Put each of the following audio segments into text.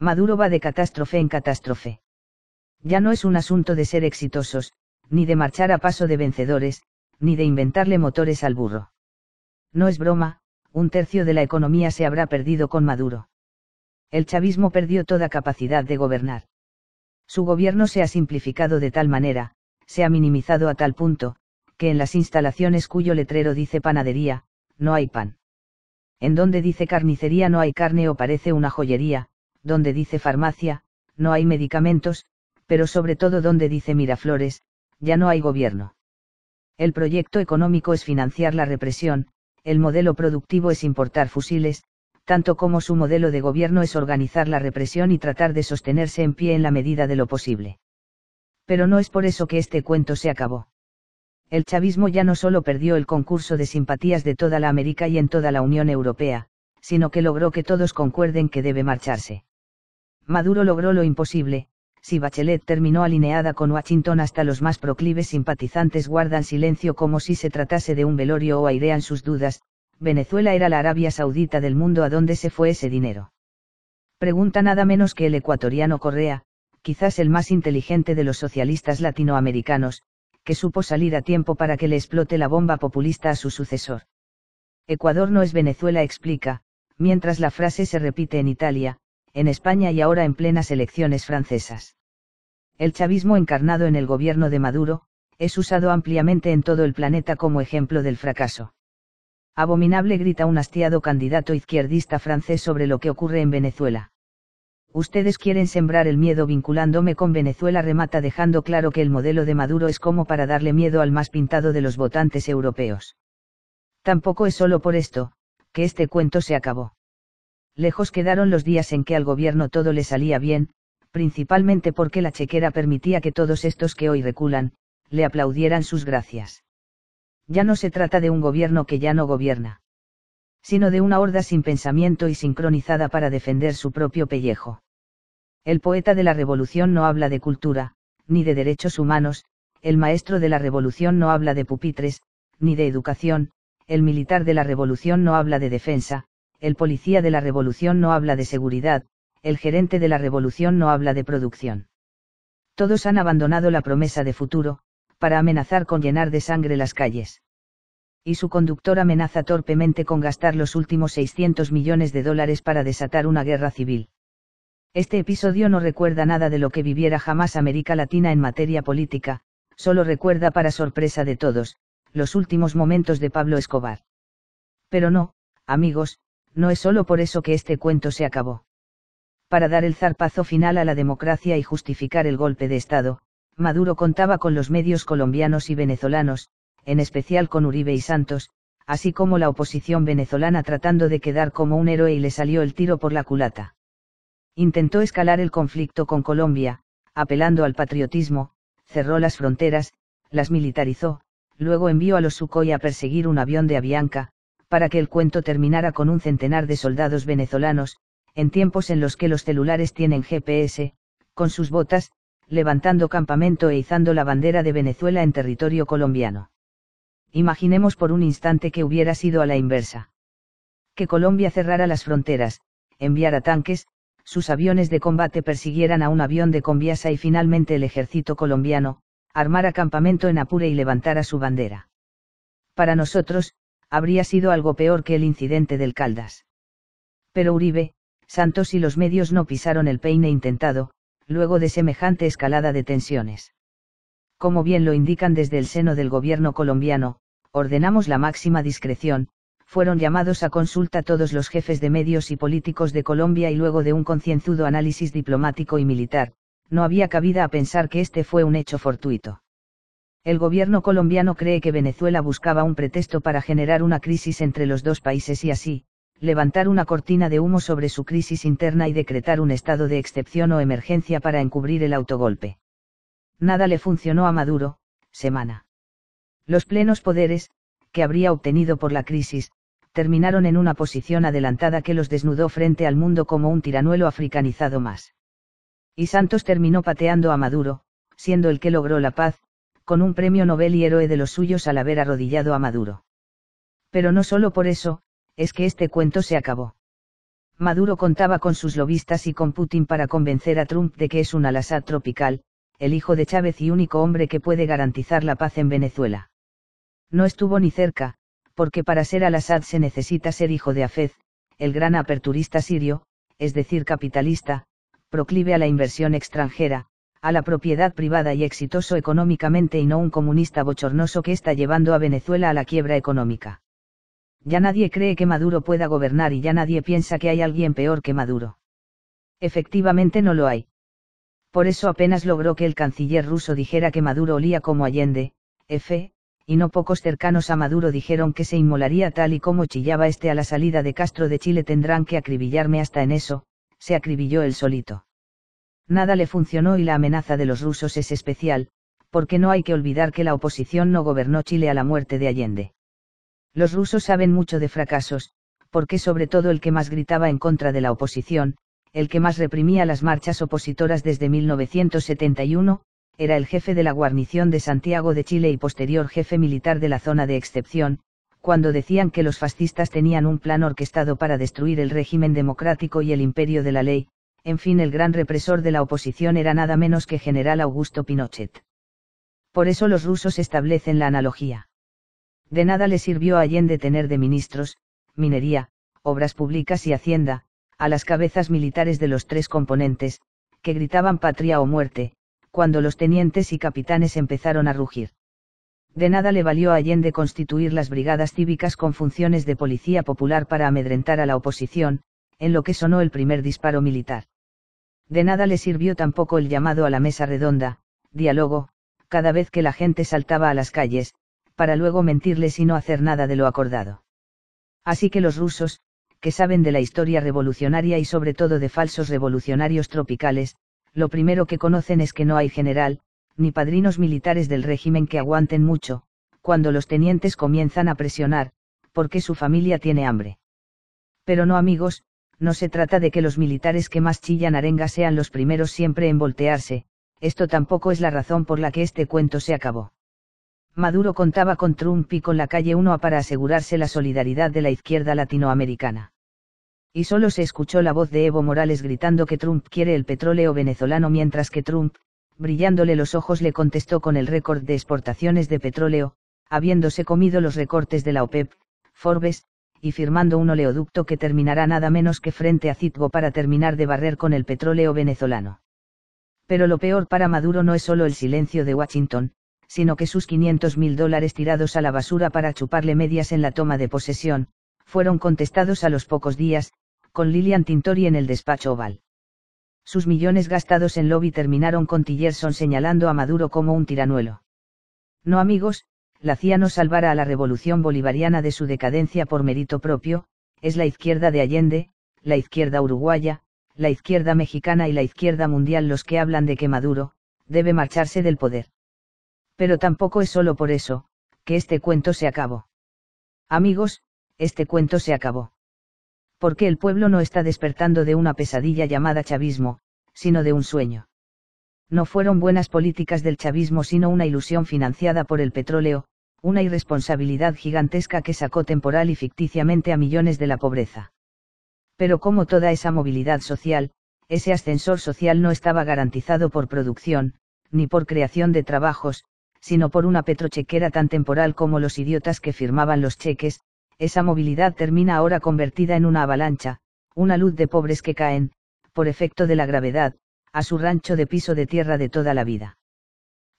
Maduro va de catástrofe en catástrofe. Ya no es un asunto de ser exitosos, ni de marchar a paso de vencedores, ni de inventarle motores al burro. No es broma, un tercio de la economía se habrá perdido con Maduro. El chavismo perdió toda capacidad de gobernar. Su gobierno se ha simplificado de tal manera, se ha minimizado a tal punto, que en las instalaciones cuyo letrero dice panadería, no hay pan. En donde dice carnicería no hay carne o parece una joyería, donde dice farmacia, no hay medicamentos, pero sobre todo donde dice Miraflores, ya no hay gobierno. El proyecto económico es financiar la represión, el modelo productivo es importar fusiles, tanto como su modelo de gobierno es organizar la represión y tratar de sostenerse en pie en la medida de lo posible. Pero no es por eso que este cuento se acabó. El chavismo ya no solo perdió el concurso de simpatías de toda la América y en toda la Unión Europea, sino que logró que todos concuerden que debe marcharse. Maduro logró lo imposible, si Bachelet terminó alineada con Washington hasta los más proclives simpatizantes guardan silencio como si se tratase de un velorio o airean sus dudas, Venezuela era la Arabia Saudita del mundo a dónde se fue ese dinero. Pregunta nada menos que el ecuatoriano Correa, quizás el más inteligente de los socialistas latinoamericanos, que supo salir a tiempo para que le explote la bomba populista a su sucesor. Ecuador no es Venezuela explica, mientras la frase se repite en Italia, en España y ahora en plenas elecciones francesas. El chavismo encarnado en el gobierno de Maduro, es usado ampliamente en todo el planeta como ejemplo del fracaso. Abominable grita un hastiado candidato izquierdista francés sobre lo que ocurre en Venezuela. Ustedes quieren sembrar el miedo vinculándome con Venezuela remata dejando claro que el modelo de Maduro es como para darle miedo al más pintado de los votantes europeos. Tampoco es solo por esto, que este cuento se acabó. Lejos quedaron los días en que al gobierno todo le salía bien, principalmente porque la chequera permitía que todos estos que hoy reculan, le aplaudieran sus gracias. Ya no se trata de un gobierno que ya no gobierna, sino de una horda sin pensamiento y sincronizada para defender su propio pellejo. El poeta de la revolución no habla de cultura, ni de derechos humanos, el maestro de la revolución no habla de pupitres, ni de educación, el militar de la revolución no habla de defensa, el policía de la revolución no habla de seguridad, el gerente de la revolución no habla de producción. Todos han abandonado la promesa de futuro, para amenazar con llenar de sangre las calles. Y su conductor amenaza torpemente con gastar los últimos 600 millones de dólares para desatar una guerra civil. Este episodio no recuerda nada de lo que viviera jamás América Latina en materia política, solo recuerda para sorpresa de todos, los últimos momentos de Pablo Escobar. Pero no, amigos, no es solo por eso que este cuento se acabó. Para dar el zarpazo final a la democracia y justificar el golpe de Estado, Maduro contaba con los medios colombianos y venezolanos, en especial con Uribe y Santos, así como la oposición venezolana tratando de quedar como un héroe y le salió el tiro por la culata. Intentó escalar el conflicto con Colombia, apelando al patriotismo, cerró las fronteras, las militarizó, luego envió a los Sukhoi a perseguir un avión de Avianca, para que el cuento terminara con un centenar de soldados venezolanos, en tiempos en los que los celulares tienen GPS, con sus botas, levantando campamento e izando la bandera de Venezuela en territorio colombiano. Imaginemos por un instante que hubiera sido a la inversa. Que Colombia cerrara las fronteras, enviara tanques, sus aviones de combate persiguieran a un avión de Conviasa y finalmente el ejército colombiano, armara campamento en Apure y levantara su bandera. Para nosotros, habría sido algo peor que el incidente del Caldas. Pero Uribe, Santos y los medios no pisaron el peine intentado, luego de semejante escalada de tensiones. Como bien lo indican desde el seno del gobierno colombiano, ordenamos la máxima discreción, fueron llamados a consulta todos los jefes de medios y políticos de Colombia y luego de un concienzudo análisis diplomático y militar, no había cabida a pensar que este fue un hecho fortuito. El gobierno colombiano cree que Venezuela buscaba un pretexto para generar una crisis entre los dos países y así, levantar una cortina de humo sobre su crisis interna y decretar un estado de excepción o emergencia para encubrir el autogolpe. Nada le funcionó a Maduro, semana. Los plenos poderes, que habría obtenido por la crisis, terminaron en una posición adelantada que los desnudó frente al mundo como un tiranuelo africanizado más. Y Santos terminó pateando a Maduro, siendo el que logró la paz, con un premio Nobel y héroe de los suyos al haber arrodillado a Maduro. Pero no solo por eso, es que este cuento se acabó. Maduro contaba con sus lobistas y con Putin para convencer a Trump de que es un al-Assad tropical, el hijo de Chávez y único hombre que puede garantizar la paz en Venezuela. No estuvo ni cerca, porque para ser al-Assad se necesita ser hijo de Afez, el gran aperturista sirio, es decir, capitalista, proclive a la inversión extranjera, a la propiedad privada y exitoso económicamente y no un comunista bochornoso que está llevando a Venezuela a la quiebra económica. Ya nadie cree que Maduro pueda gobernar y ya nadie piensa que hay alguien peor que Maduro. Efectivamente no lo hay. Por eso apenas logró que el canciller ruso dijera que Maduro olía como Allende, F, y no pocos cercanos a Maduro dijeron que se inmolaría tal y como chillaba este a la salida de Castro de Chile tendrán que acribillarme hasta en eso, se acribilló él solito. Nada le funcionó y la amenaza de los rusos es especial, porque no hay que olvidar que la oposición no gobernó Chile a la muerte de Allende. Los rusos saben mucho de fracasos, porque sobre todo el que más gritaba en contra de la oposición, el que más reprimía las marchas opositoras desde 1971, era el jefe de la guarnición de Santiago de Chile y posterior jefe militar de la zona de excepción, cuando decían que los fascistas tenían un plan orquestado para destruir el régimen democrático y el imperio de la ley, en fin el gran represor de la oposición era nada menos que general Augusto Pinochet. Por eso los rusos establecen la analogía. De nada le sirvió a Allende tener de ministros, minería, obras públicas y hacienda, a las cabezas militares de los tres componentes, que gritaban patria o muerte, cuando los tenientes y capitanes empezaron a rugir. De nada le valió a Allende constituir las brigadas cívicas con funciones de policía popular para amedrentar a la oposición, en lo que sonó el primer disparo militar. De nada le sirvió tampoco el llamado a la mesa redonda, diálogo, cada vez que la gente saltaba a las calles, para luego mentirles y no hacer nada de lo acordado. Así que los rusos, que saben de la historia revolucionaria y sobre todo de falsos revolucionarios tropicales, lo primero que conocen es que no hay general, ni padrinos militares del régimen que aguanten mucho, cuando los tenientes comienzan a presionar, porque su familia tiene hambre. Pero no amigos, no se trata de que los militares que más chillan arenga sean los primeros siempre en voltearse, esto tampoco es la razón por la que este cuento se acabó. Maduro contaba con Trump y con la calle 1 para asegurarse la solidaridad de la izquierda latinoamericana. Y solo se escuchó la voz de Evo Morales gritando que Trump quiere el petróleo venezolano mientras que Trump, brillándole los ojos, le contestó con el récord de exportaciones de petróleo, habiéndose comido los recortes de la OPEP, Forbes, y firmando un oleoducto que terminará nada menos que frente a Citgo para terminar de barrer con el petróleo venezolano. Pero lo peor para Maduro no es solo el silencio de Washington, sino que sus 500 mil dólares tirados a la basura para chuparle medias en la toma de posesión, fueron contestados a los pocos días, con Lilian Tintori en el despacho oval. Sus millones gastados en lobby terminaron con Tillerson señalando a Maduro como un tiranuelo. No amigos, la CIA no salvará a la revolución bolivariana de su decadencia por mérito propio, es la izquierda de Allende, la izquierda uruguaya, la izquierda mexicana y la izquierda mundial los que hablan de que Maduro, debe marcharse del poder. Pero tampoco es solo por eso, que este cuento se acabó. Amigos, este cuento se acabó. Porque el pueblo no está despertando de una pesadilla llamada chavismo, sino de un sueño. No fueron buenas políticas del chavismo sino una ilusión financiada por el petróleo, una irresponsabilidad gigantesca que sacó temporal y ficticiamente a millones de la pobreza. Pero como toda esa movilidad social, ese ascensor social no estaba garantizado por producción, ni por creación de trabajos, sino por una petrochequera tan temporal como los idiotas que firmaban los cheques, esa movilidad termina ahora convertida en una avalancha, una luz de pobres que caen, por efecto de la gravedad, a su rancho de piso de tierra de toda la vida.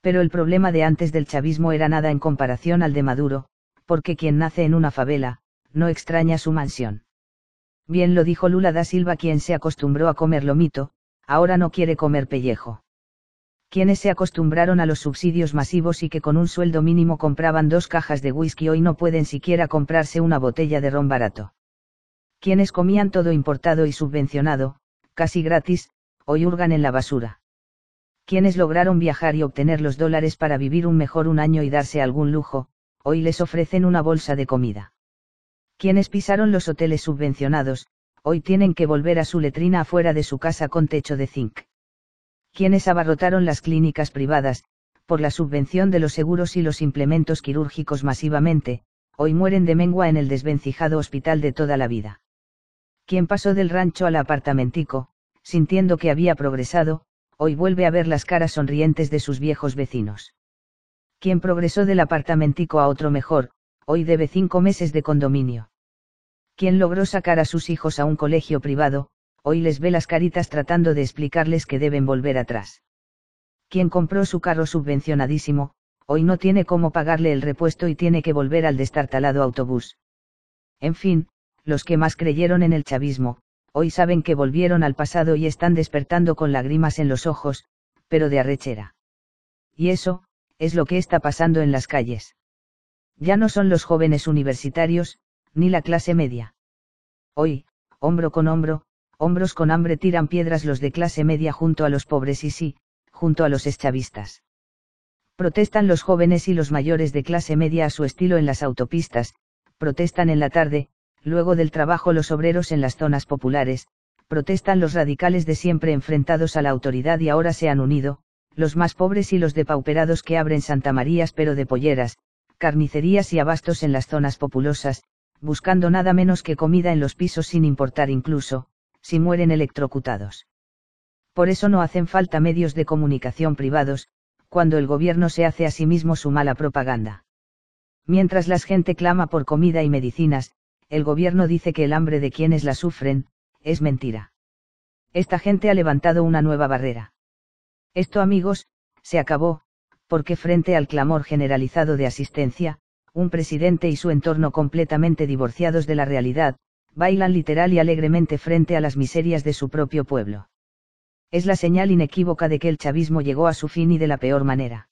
Pero el problema de antes del chavismo era nada en comparación al de Maduro, porque quien nace en una favela, no extraña su mansión. Bien lo dijo Lula da Silva quien se acostumbró a comer lomito, ahora no quiere comer pellejo quienes se acostumbraron a los subsidios masivos y que con un sueldo mínimo compraban dos cajas de whisky hoy no pueden siquiera comprarse una botella de ron barato. Quienes comían todo importado y subvencionado, casi gratis, hoy hurgan en la basura. Quienes lograron viajar y obtener los dólares para vivir un mejor un año y darse algún lujo, hoy les ofrecen una bolsa de comida. Quienes pisaron los hoteles subvencionados, hoy tienen que volver a su letrina afuera de su casa con techo de zinc quienes abarrotaron las clínicas privadas, por la subvención de los seguros y los implementos quirúrgicos masivamente, hoy mueren de mengua en el desvencijado hospital de toda la vida. Quien pasó del rancho al apartamentico, sintiendo que había progresado, hoy vuelve a ver las caras sonrientes de sus viejos vecinos. Quien progresó del apartamentico a otro mejor, hoy debe cinco meses de condominio. Quien logró sacar a sus hijos a un colegio privado, hoy les ve las caritas tratando de explicarles que deben volver atrás. Quien compró su carro subvencionadísimo, hoy no tiene cómo pagarle el repuesto y tiene que volver al destartalado autobús. En fin, los que más creyeron en el chavismo, hoy saben que volvieron al pasado y están despertando con lágrimas en los ojos, pero de arrechera. Y eso, es lo que está pasando en las calles. Ya no son los jóvenes universitarios, ni la clase media. Hoy, hombro con hombro, hombros con hambre tiran piedras los de clase media junto a los pobres y sí, junto a los eschavistas. Protestan los jóvenes y los mayores de clase media a su estilo en las autopistas, protestan en la tarde, luego del trabajo los obreros en las zonas populares, protestan los radicales de siempre enfrentados a la autoridad y ahora se han unido, los más pobres y los depauperados que abren Santa Marías pero de polleras, carnicerías y abastos en las zonas populosas, buscando nada menos que comida en los pisos sin importar incluso, si mueren electrocutados. Por eso no hacen falta medios de comunicación privados, cuando el gobierno se hace a sí mismo su mala propaganda. Mientras la gente clama por comida y medicinas, el gobierno dice que el hambre de quienes la sufren, es mentira. Esta gente ha levantado una nueva barrera. Esto amigos, se acabó, porque frente al clamor generalizado de asistencia, un presidente y su entorno completamente divorciados de la realidad, bailan literal y alegremente frente a las miserias de su propio pueblo. Es la señal inequívoca de que el chavismo llegó a su fin y de la peor manera.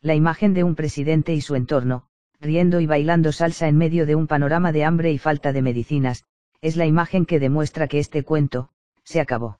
La imagen de un presidente y su entorno, riendo y bailando salsa en medio de un panorama de hambre y falta de medicinas, es la imagen que demuestra que este cuento, se acabó.